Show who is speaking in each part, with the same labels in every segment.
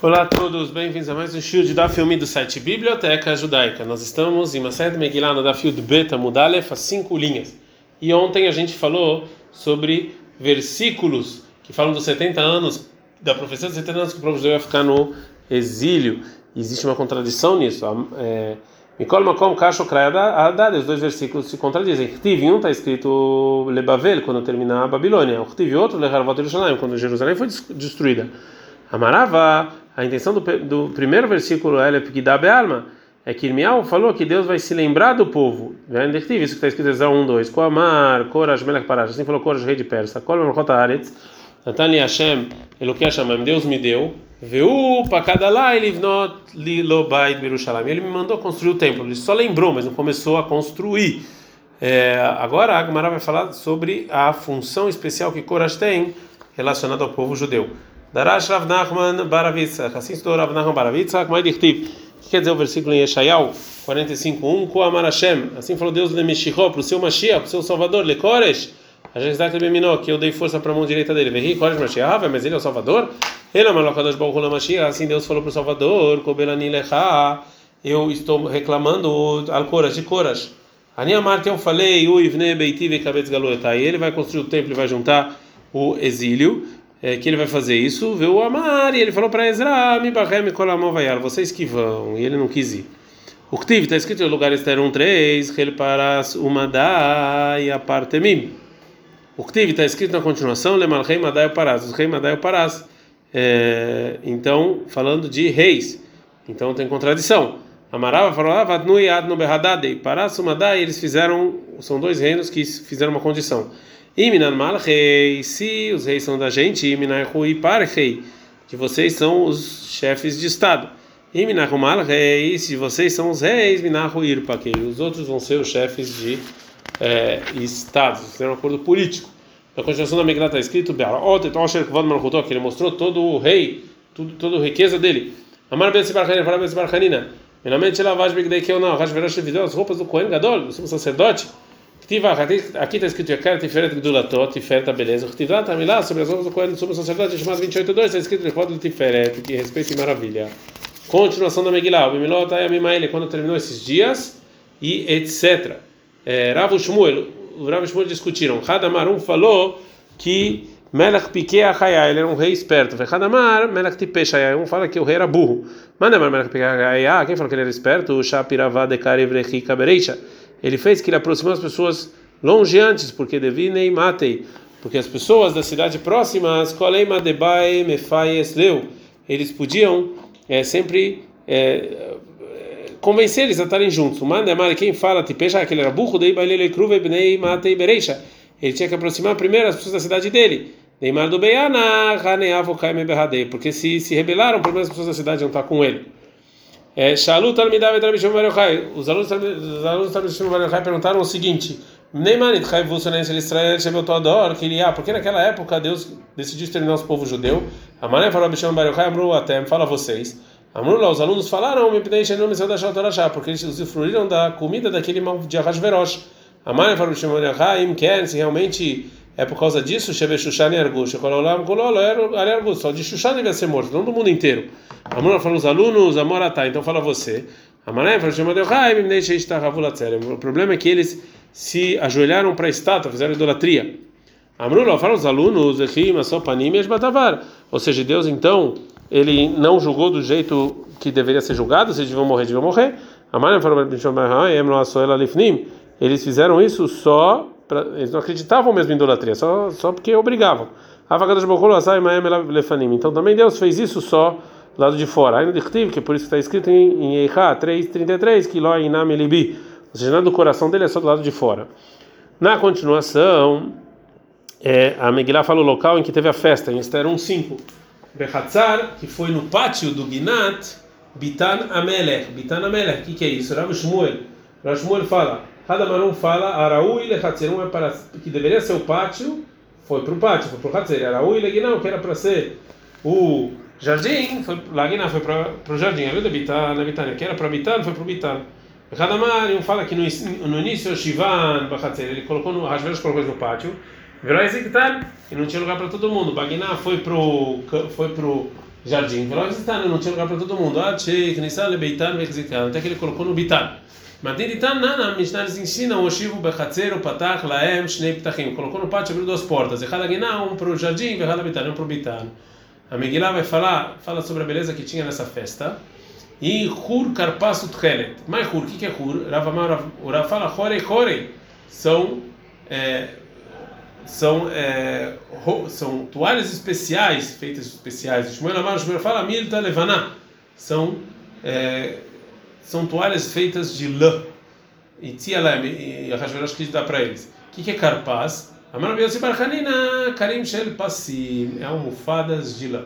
Speaker 1: Olá a todos, bem-vindos a mais um show de da filme do site Biblioteca Judaica. Nós estamos em Mased Megillah no Dafio de Beta Mudalef, as cinco linhas. E ontem a gente falou sobre versículos que falam dos 70 anos, da profecia dos 70 anos que o povo judeu ia ficar no exílio. Existe uma contradição nisso. É, Mikol Makom Kasho Krayadad, os dois versículos se contradizem. Tive um está escrito Lebavel, quando terminar a Babilônia. Tive outro, Leharvot Yerushalayim, quando Jerusalém foi destruída. Amarava, a intenção do, do primeiro versículo é Alma, é que Irmial falou que Deus vai se lembrar do povo. Isso que está escrito em Ezequiel 1, 2. Koamar, Korash, Melech Parash, assim falou Korash, rei de Persa. Kol Melchot Haaretz, Natani Hashem, Eloquei Hashem, Deus me deu. Veu para cada lá ele Ele me mandou construir o templo. Ele só lembrou, mas não começou a construir. É, agora Agmará vai falar sobre a função especial que Korash tem relacionada ao povo judeu. Darash Rav Nachman Baravitzach. Assim estudou Rav Nachman Baravitzach. Mas Dichtiv. O que quer dizer o versículo em Yeshayahu 45.1? Koamar Hashem. Assim falou Deus de Meshichó, para o seu Mashiach, para o seu Salvador, Lekoresh. A gente está que eu dei força para a mão direita dele. Vehi Koresh Mashiach, mas ele é o Salvador. Ele é Malokadosh Baruch Mashiach. Assim Deus falou para o Salvador, Kobelani Lecha. Eu estou reclamando al Korash, de Korash. Ani Amarte, eu falei, o Ivne Beiti Vekabetz Galotai. Ele vai construir o templo e vai juntar o exílio é, que ele vai fazer isso, vê o Amar, e ele falou para Ezra, me barreme vaiar, vocês que vão, e ele não quis ir. O Ktiv está escrito em lugar Esther 1, 3, ele paras uma e a partemim. O Ktiv está escrito na continuação, lemal rei madai paras, os rei madai paras. É, então, falando de reis, então tem contradição. Amarava falou, ah, vadnu e adnu berradadei, paras umadai, eles fizeram, são dois reinos que fizeram uma condição. Iminan Malrei, se os reis são da gente, Iminan Rui Parrei, que vocês são os chefes de Estado. Iminan Malrei, se vocês são os reis, Minan Rui Irpakei, os outros vão ser os chefes de é, Estados, fizeram um acordo político. Na continuação da Megillah está escrito, que ele mostrou todo o rei, tudo, toda a riqueza dele. Amar Ben Sibarhanina, falar Ben Sibarhanina. Menamente ela vai que eu não, as roupas do Cohen Gadol, do sumo sacerdote. Aqui está escrito Yakar Tiferet Gdulatot, Tiferet a beleza. Tivá está lá sobre as roupas do Cohen, sobre o sacerdote, chamado 28.2, está escrito Rechod Tiferet, que respeito e maravilha. Continuação da Megillah, o Bimilot Ayamimaele, quando terminou esses dias, e etc. É, Rav Shmuel, o Rav Shmuel discutiram. Hadamarum falou que Melach Piquet Achaya, ele era um rei esperto. Hadamar, Melach Tipeshaya, um fala que o rei era burro. Mandamar Melach Piquet Achaya, quem falou que ele era esperto? Shapiravá de Karevrechi Kabereisha ele fez que ele aproximou as pessoas longe antes, porque devinei matei, porque as pessoas das cidades próximas, koleima debai eles podiam é, sempre é, convencer eles a estarem juntos. Mandamar, quem fala, tipeja, que ele era burro, dei bailele kruve bnei matei bereisha, ele tinha que aproximar primeiro as pessoas da cidade dele. Neymar do Beiana, Haneavo Kaime Berradei, porque se se rebelaram, primeiro as pessoas da cidade não estar com ele. Shalu Talmidav et Rabbi Shimon Os alunos os alunos Rabbi Shimon perguntaram o seguinte: Neymanit Chayvusanen Israel Shebel Todor, ah, porque naquela época Deus decidiu exterminar os povos judeus. Amaré falou Rabbi Shimon Baruchai, Amru Atem, fala vocês. Amru lá, os alunos falaram, me pedem Shenom Meseu da Shotorachá, porque eles usufruíram da comida daquele mal de Arrasverosh. Amaré falou Rabbi Shimon Baruchai, quer, se realmente é por causa disso, Shebe Shushan Ergush, Kololam Kololo Ergush, só de Shushan devia ser morto, não do mundo inteiro. Amor falou os alunos, Amoratá, então fala você. Amaré falou, Shema Deochai, me deixa estar O problema é que eles se ajoelharam para a estátua, fizeram idolatria. Amrula fala os alunos, ou seja, Deus então, ele não julgou do jeito que deveria ser julgado, se vão morrer, deviam morrer. Amaré falou, eles fizeram isso só pra, eles não acreditavam mesmo em idolatria, só, só porque obrigavam. Então também Deus fez isso só do lado de fora. Ainda que por isso está escrito em Eichá 3:33 que lo inam libi, ou seja, nada do coração dele é só do lado de fora. Na continuação, é, a Megillah fala o local em que teve a festa, em Esther 1:5. Bechatzar, que foi no pátio do Ginat, Bitan Amelech. Bitan Amelech, o que, que é isso? Rav Shmuel. Rav Shmuel fala Hadamarum fala, Araú e Lechatzerum é para que deveria ser o pátio, foi para o pátio, foi para o Hatzer. Araú e Leguinão, que era para ser o jardim, foi Laguiná foi para o jardim. Além da Bitan, na Bitânia, que era para Bitan, foi para o Bitan. Hadamar, um fala que no, no início, Shivan, Bachatzer, ele colocou no, Hashverosh colocou no pátio, virou Ezequiel, e não tinha lugar para todo mundo. Bagná foi pro foi pro jardim. Não tinha lugar para todo mundo. Até que ele colocou no bitan. Mas Diditan Nana, Mishnah eles ensinam o Shivu Bechatzer, o Patach, Laem, Shnei Ptachim. Colocou no pátio, abriu duas portas. Echad Aguiná, um para o jardim, e Echad Bitan, um para o bitan. A Megillah vai falar, fala sobre a beleza que tinha nessa festa. E Hur Karpasu Tchelet. Mas Hur, o que é Hur? Ravamar, o Rav fala Chore Chore. São. É, são, é, são toalhas especiais, feitas especiais. Shmuel Amar, Shmuel fala Milta Levaná. São. É, são toalhas feitas de lã. E Tzialem, e Hashverosh quis dar para eles. O que, que é carpaz? Karim Shel Passim, é almofadas de lã.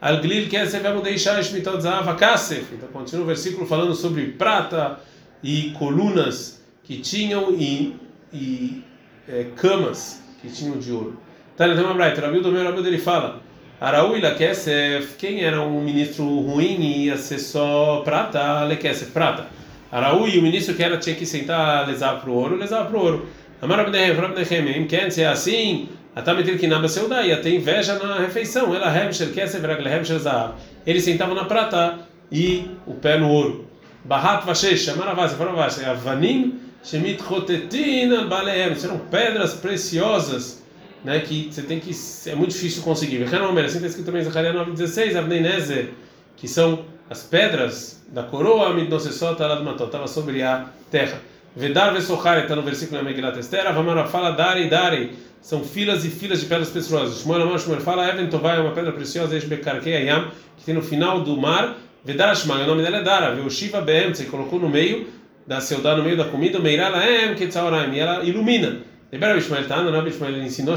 Speaker 1: Al-Glil Kesef Amudei Shmitot Zahav Kasef. Então continua o versículo falando sobre prata e colunas que tinham e, e é, camas que tinham de ouro. Tá, então, Rabi do meu Rabi ele fala Araúi Lakesef, quem era um ministro ruim e ia ser só prata, Lekesef, prata. Araúi, o ministro que era tinha que sentar, lesar para o ouro, lesar para o ouro. Amar quem se é assim, Atametil Kinaba Seudá, ia ter inveja na refeição. Ela Hemsher Kesef, Ragle Hemsher Zahav. Ele sentava na prata e o pé no ouro. Bahat Vashesh, Amaravase, Faravase, Avanim, Shemit Chotetin, Balehem. Serão pedras preciosas né, que você tem que é muito difícil conseguir. Assim está escrito também em Zacarias 9:16, Avnei Nezer, que são as pedras da coroa Midnosesota lá do Mató, estava sobre a terra. Vedar Vesochar está no versículo da Megilat Esther, Avamara fala Dari Dari, são filas e filas de pedras preciosas. Shmuel Amar Shmuel fala Even Tovai é uma pedra preciosa, Eshbekarkei Ayam, que tem no final do mar. Vedar Ashma, o nome dela é Dara, Veoshiva Behem, você colocou no meio da seudá, no meio da comida, Meirala Em, Ketzaoraim, e ela ilumina. Lembrava Bishmael Tano, não Bishmael ensinou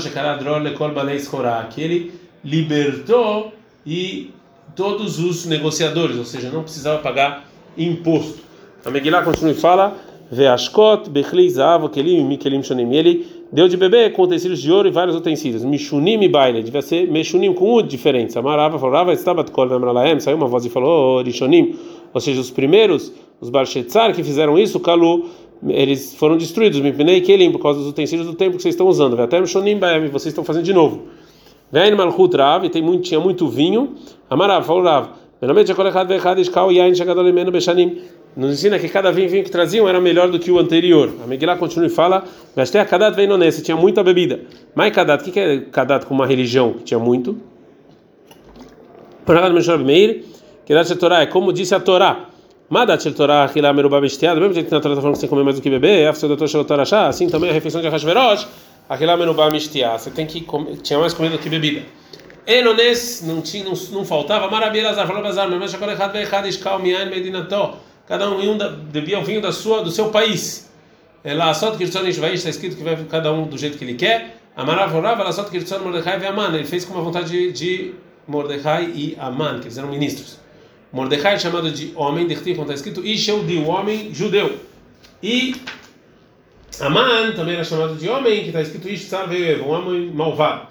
Speaker 1: que ele libertou e todos os negociadores, ou seja, não precisava pagar imposto. A Megillah continua e fala: Veashkot, Bechli, Zav, Kelim, Mikelim, Shonim. Ele deu de beber com utensílios de ouro e vários utensílios. Mishunim e baile, devia ser Meshunim com um diferente. Amarava, falava, Estabat Kol, Vemralaem, saiu uma voz e falou: Rishonim, ou seja, os primeiros, os Barshetzar que fizeram isso, Kalu eles foram destruídos, Mipnei Kelim, por causa dos utensílios do templo que vocês estão usando. Até Shonim Baem, vocês estão fazendo de novo. Vem Malchut Rav, tem tinha muito vinho. Amarav, falou Rav. Nos ensina que cada vinho, vinho que traziam era melhor do que o anterior. A Megillah continua e fala: Gastei a Kadat vem nesse, tinha muita bebida. Mas Kadat, o que é Kadat com uma religião que tinha muito? Meir, Kedat Torá, é como disse a Torá. Madat shel Torah achila merubá bestiada, mesmo jeito que na Torá está falando que você comer mais do que beber, afsel da Torah Torah chá, assim também a refeição de Hashverosh, achila merubá bestiada, você tem que comer, tinha mais comida do que bebida. Enones, não tinha, não, não faltava, maravilha, azar, falou bazar, mas já quando errado, errado, escal, mian, medinató, cada um, um bebia o vinho da sua, do seu país. Ela só que vai está escrito que vai cada um do jeito que ele quer. Amaravorava, ela só que Mordecai e Aman, ele fez com a vontade de, de Mordecai e Aman, que eles eram ministros. Mordecai é chamado de homem, Dertiv, como está escrito, Isheu o homem judeu. E Aman também era chamado de homem, que está escrito Ishtzar um homem malvado.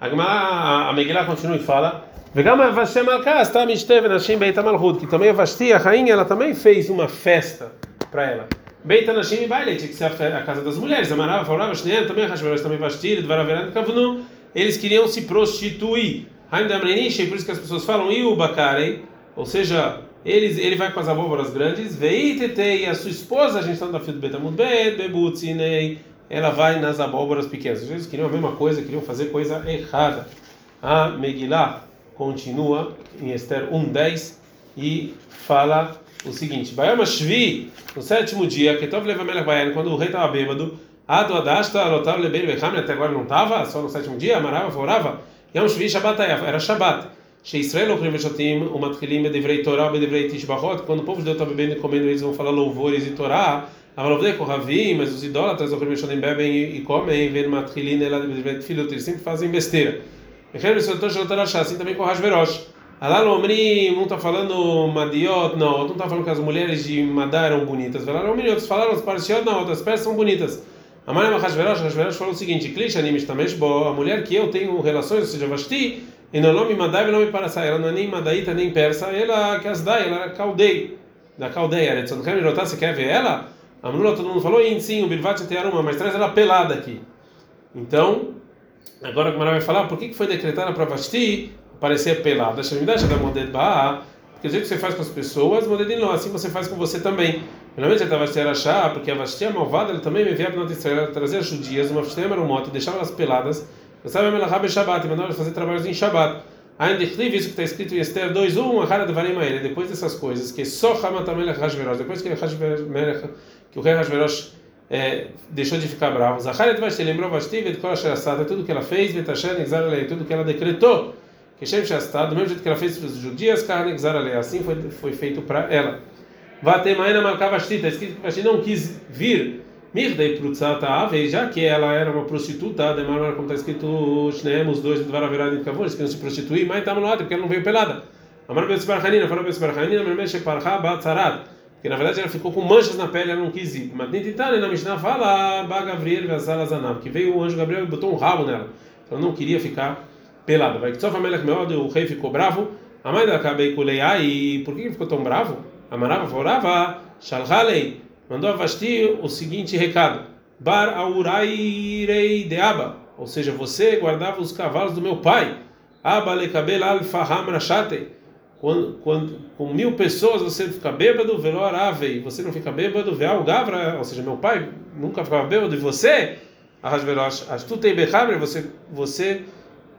Speaker 1: A, a Megillah continua e fala, Alkas, tá Mishtev Nashim Beit Malhut, que também a Vasti, a rainha, ela também fez uma festa para ela. Beit Nashim Baile, tinha que ser a casa das mulheres. Amarava, falava, Shneem, também Hashverosh, também Vasti, Dvaraveran, Kavnu, eles queriam se prostituir. Damrenish, por isso que as pessoas falam, e ou seja, eles, ele vai com as abóboras grandes, e a sua esposa, a gente está no fio do Betamud Bebutzinei, ela vai nas abóboras pequenas. Eles queriam a mesma coisa, queriam fazer coisa errada. A Megillah continua em Esther 1:10 e fala o seguinte: Bayama Shvi, no sétimo dia, que Tov Levamelech Bayan, quando o rei estava bêbado, Ado Adashta, Lotav Lebei Bechamel, até agora não estava, só no sétimo dia, amarava, forava, Shvi Shabbat era Shabbat. Sheisrael Okrim Eshotim, o Matkilim Bedevrei Torah, Bedevrei Tishbahot, quando o povo de Deus está bebendo e comendo, eles vão falar louvores e Torá. Amalovdei Kohavim, mas os idólatras do Eshotim bebem e, e comem, Ven Matkilim Elad Bedevrei Tfilot, eles sempre fazem besteira. Mechem Besotor Shelotar assim também com Hashverosh. Alalo Omrim, um está falando Madiot, não, não está falando que as mulheres de Madar eram bonitas. Velarom Omrim, falaram, as não, peças são bonitas. Amarem Hashverosh, Hashverosh falou o seguinte: Klish animes tamesh bo, a mulher que eu tenho relações, ou seja, Vashti, e no nome Madai, o nome Parasai. Ela não é nem Madaíta nem persa, ela que as dai, ela era caldei, da caldeia. Retzonhem Irotá, você quer ver ela? A Amrula, todo mundo falou, sim, o Bilvat uma, mas traz ela pelada aqui. Então, agora a Gemara vai falar por que foi decretada para Vasti parecer pelada. Porque o jeito que você faz com as pessoas, assim você faz com você também. Realmente ele estava achar, porque a Vastia malvada, ele também me enviava para Israel trazer as judias, uma Vastia moto, deixava elas peladas, sabe Melachá Shabbat, e mandava elas fazer trabalhos em Shabbat. Ainda isso que está escrito em Esther 2:1, a cara de Varim ele depois dessas coisas, que só Hamatamelech Hashverosh, depois que, que o rei Hashverosh é, deixou de ficar bravo, Zacharet Vashti lembrou Vashti, Vedkol Asher tudo que ela fez, Vetasher Nixar tudo que ela decretou, que Shem Shastad, do mesmo jeito que ela fez para os judias, Kar Nixar assim foi, foi feito para ela. Vatemaina Malkavashti, está escrito que Vashti não quis vir, Mirdei Prutzata Ave, já que ela era uma prostituta, demora como está escrito, Shneem, os dois, Dvar Averad e Kavor, eles queriam se prostituir, mas estava no lado, porque ela não veio pelada. Amar Betsbarhanina, falou Betsbarhanina, Mermesh Parha Batzarat, porque na verdade ela ficou com manchas na pele, ela não quis ir. Mas Nintitane, na Mishnah fala, Ba Gabriel que veio o anjo Gabriel e botou um rabo nela. Ela não queria ficar pelada. Vai que só Melech Meod, o rei ficou bravo. A mãe da Kuleia, e por que ficou tão bravo? Amarava, falava, Shalhalei mandou a Vasti o seguinte recado: Bar aurairei de Aba, ou seja, você guardava os cavalos do meu pai. Aba lekabel al faham rashate. Quando, quando com mil pessoas você fica bêbado, velor avei, você não fica bêbado, veal gavra, ou seja, meu pai nunca ficava bêbado, e você, arrasverosh, astutei bechabre, você, você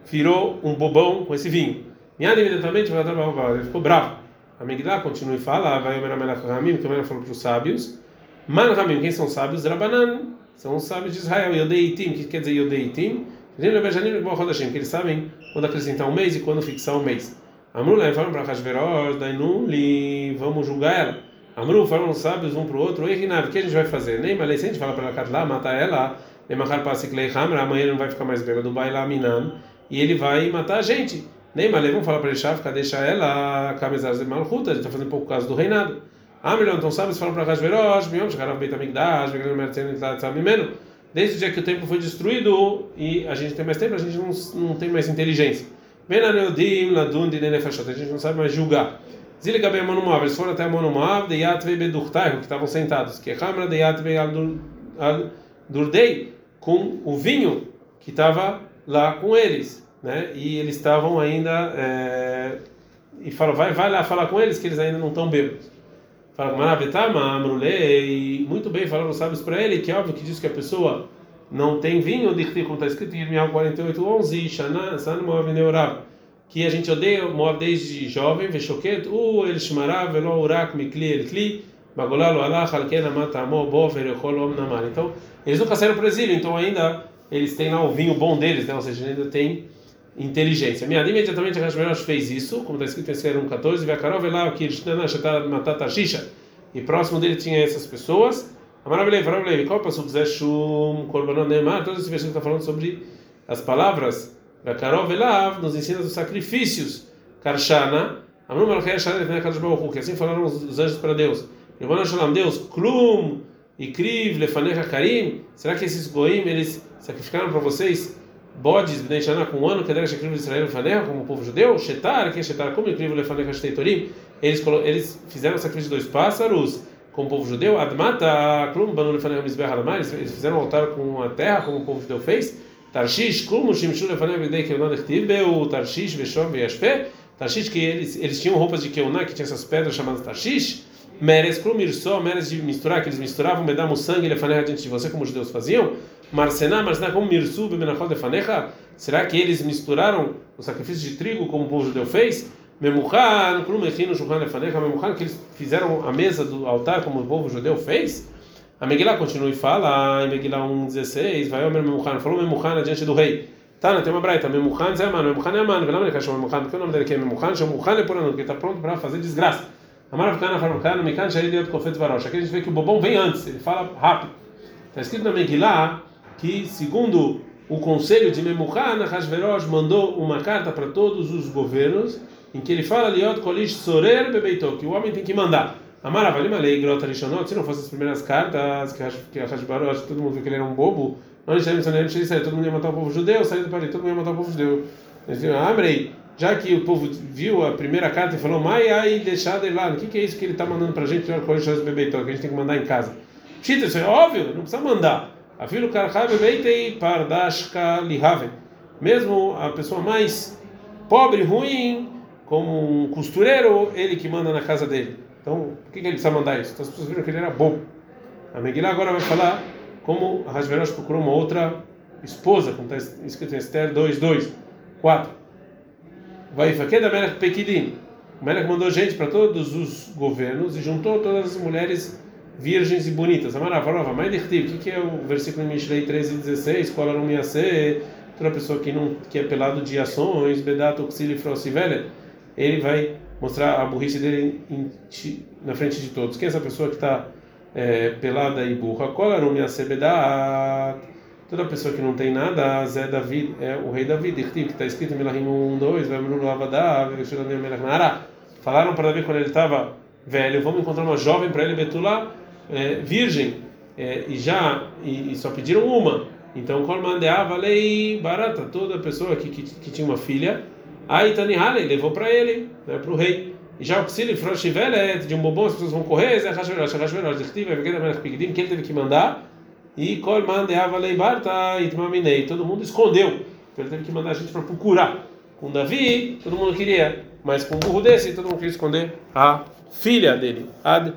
Speaker 1: virou um bobão com esse vinho. Minha imediatamente ele ficou bravo. A Migdá continua e fala, vai o Meramelach Ramim, que o falou para os sábios. Man Ramim, quem são sábios? Rabanan, são os sábios de Israel. Yodeitim, que quer dizer Yodeitim? Que eles sabem quando acrescentar um mês e quando fixar um mês. Amru levaram para Hashverosh, Dainu, li, vamos julgar ela. Amru, falam os sábios um para o outro, Oi, Rinav, o que a gente vai fazer? Nem mas se a gente fala para lá, matar ela, Nemachar Pasiklei Hamra, amanhã ele não vai ficar mais bêbado, vai lá Minan, e ele vai matar a gente. Nem vamos falar para ele, ficar deixa ela, Kamezar Malchuta, a gente está fazendo pouco caso do reinado. Amilon, então sábios falam para Hashverosh, Miom, Shekarav Beit Amigdash, Vegan Mertzen Mimeno, desde o dia que o templo foi destruído e a gente tem mais tempo, a gente não, não tem mais inteligência. A gente não sabe mais julgar. Ziligabem Amonu Moab, eles foram até Amonu Moab, de Yatve Bedurtaiho, que estavam sentados, que Hamra de Yatve Al Durdei, com o vinho que estava lá com eles, né? E eles estavam ainda. É, e falou, vai, vai lá falar com eles que eles ainda não estão bêbados. Fala, Maravetama, Amrulei, muito bem, falaram os sábios para ele, que é óbvio que diz que a pessoa não tem vinho, de como está escrito em Irmial 48, 11, Shana, San Moab Neurab, que a gente odeia Moab desde jovem, Veshoket, U, El Shmarav, Velo Urak, Mikli, El Kli, Bagolalo Alach, Alkena, Matamo, Bofer, Echol, Om Namar. Então, eles nunca saíram para o exílio, então ainda eles têm lá o vinho bom deles, né? ou seja, ainda tem inteligência. Minha imediatamente a fez isso, como está escrito em Esther 1:14, Vekarov lá que matata shisha. E próximo dele tinha essas pessoas. Amaravilei, Faravilei, qual passou Zeshum, Korbanon Neymar, todo esse versículo está falando sobre as palavras. Vekarov lá nos ensina os sacrifícios. Karshana, Amru Malchei Hashanah Kadosh Baruch que assim falaram os anjos para Deus. Yevon Shalom, Deus, Klum, Ikriv, Lefanecha Karim, será que esses goim eles sacrificaram para vocês bodes Bnei com um ano, que Shekriv de Israel Faneha, como o povo judeu, Shetar, que é Shetar, como incrível Lefaneha Shteitorim, eles, eles fizeram o sacrifício de dois pássaros, como o povo judeu, Admata, Klum, Banu Lefaneha Mizbeh Halamar, eles fizeram um altar com a terra, como o povo judeu fez, Tarshish, Klum, Shimshu Lefaneha Bnei Keunan Echtiv, Beu, Tarshish, Veshom, Veyashpe, Tarshish, que eles, eles tinham roupas de Keuná, que tinha essas pedras chamadas Tarshish, Meres, Klum, Irsó, Meres de misturar, que eles misturavam, me o sangue, Lefaneha diante de você, como os judeus faziam, Marcená, Marcená, como Mirsu, Bemenachol de Fanecha? Será que eles misturaram o sacrifício de trigo como o povo judeu fez? Memuchan, Krumechin, Shulchan de Fanecha, Memuchan, que eles fizeram a mesa do altar como o povo judeu fez? A Megillah continua e fala, em Megillah 1,16, vai Omer Memuchan, falou Memuchan diante do rei. Tá, tem uma braita, Memuchan é mano, Memuchan é mano, Velam ele chama Memuchan, porque o nome dele é Memuchan, chama Memuchan é por ano, porque está pronto para fazer desgraça. Amar Kana, Farukan, Mekan, Sharid, Yot, Kofet, Varosh. Aqui a gente vê que o bobão vem antes, ele fala rápido. Está escrito na Megillah que, segundo o conselho de Memuchan, Hashverosh mandou uma carta para todos os governos em que ele fala Liot Kolish Sorer Bebeito, que o homem tem que mandar. Amaravalim Alei Grota Rishonot, se não fossem as primeiras cartas que Hashverosh, todo mundo viu que ele era um bobo, não todo mundo ia matar o povo judeu, saiu do país, todo mundo ia matar o povo judeu. Abrei, já que o povo viu a primeira carta e falou, Mai, ai, deixado ele lá, o que, que é isso que ele está mandando para a gente, Liot Kolish Sorer Bebeito, que a gente tem que mandar em casa? Chita, isso é óbvio, não precisa mandar. Afilo karchave. Mesmo a pessoa mais pobre, ruim, como um costureiro, ele que manda na casa dele. Então, por que, ele precisa mandar isso? Então, as pessoas viram que ele era bom. A Megillah agora vai falar como a Hashverosh procurou uma outra esposa, como está escrito em Esther 2, 2, 4. Vai da Melech Pekidim. O Melech mandou gente para todos os governos e juntou todas as mulheres virgens e bonitas. Amaravarova, mas o que é o versículo em Mishlei 13 e 16? Qual era o ser? Toda pessoa que não que é pelado de ações, Bedato, Xili, Frosivele, ele vai mostrar a burrice dele em, na frente de todos. Quem é essa pessoa que está é, pelada e burra? Qual era o Bedat? Toda pessoa que não tem nada, Zé David, é o rei David, que está escrito em Melahim 1, 2, vai Falaram para Davi quando ele estava velho, vamos encontrar uma jovem para ele, Betula, é, virgem, é, e já, e, e, só pediram uma. Então, Kormandeava lei barata, toda pessoa que, que, que tinha uma filha, aí Tani Halei levou para ele, né, para o rei. E já o Psili Froshivelet, de um bobão, as pessoas vão correr, Zé Hashverosh, Hashverosh, que ele teve que mandar, e Kormandeava lei barata, Itmaminei, todo mundo escondeu. Então, ele teve que mandar a gente para procurar. Com Davi, todo mundo queria, mas com um burro desse, todo mundo queria esconder a filha dele. Ad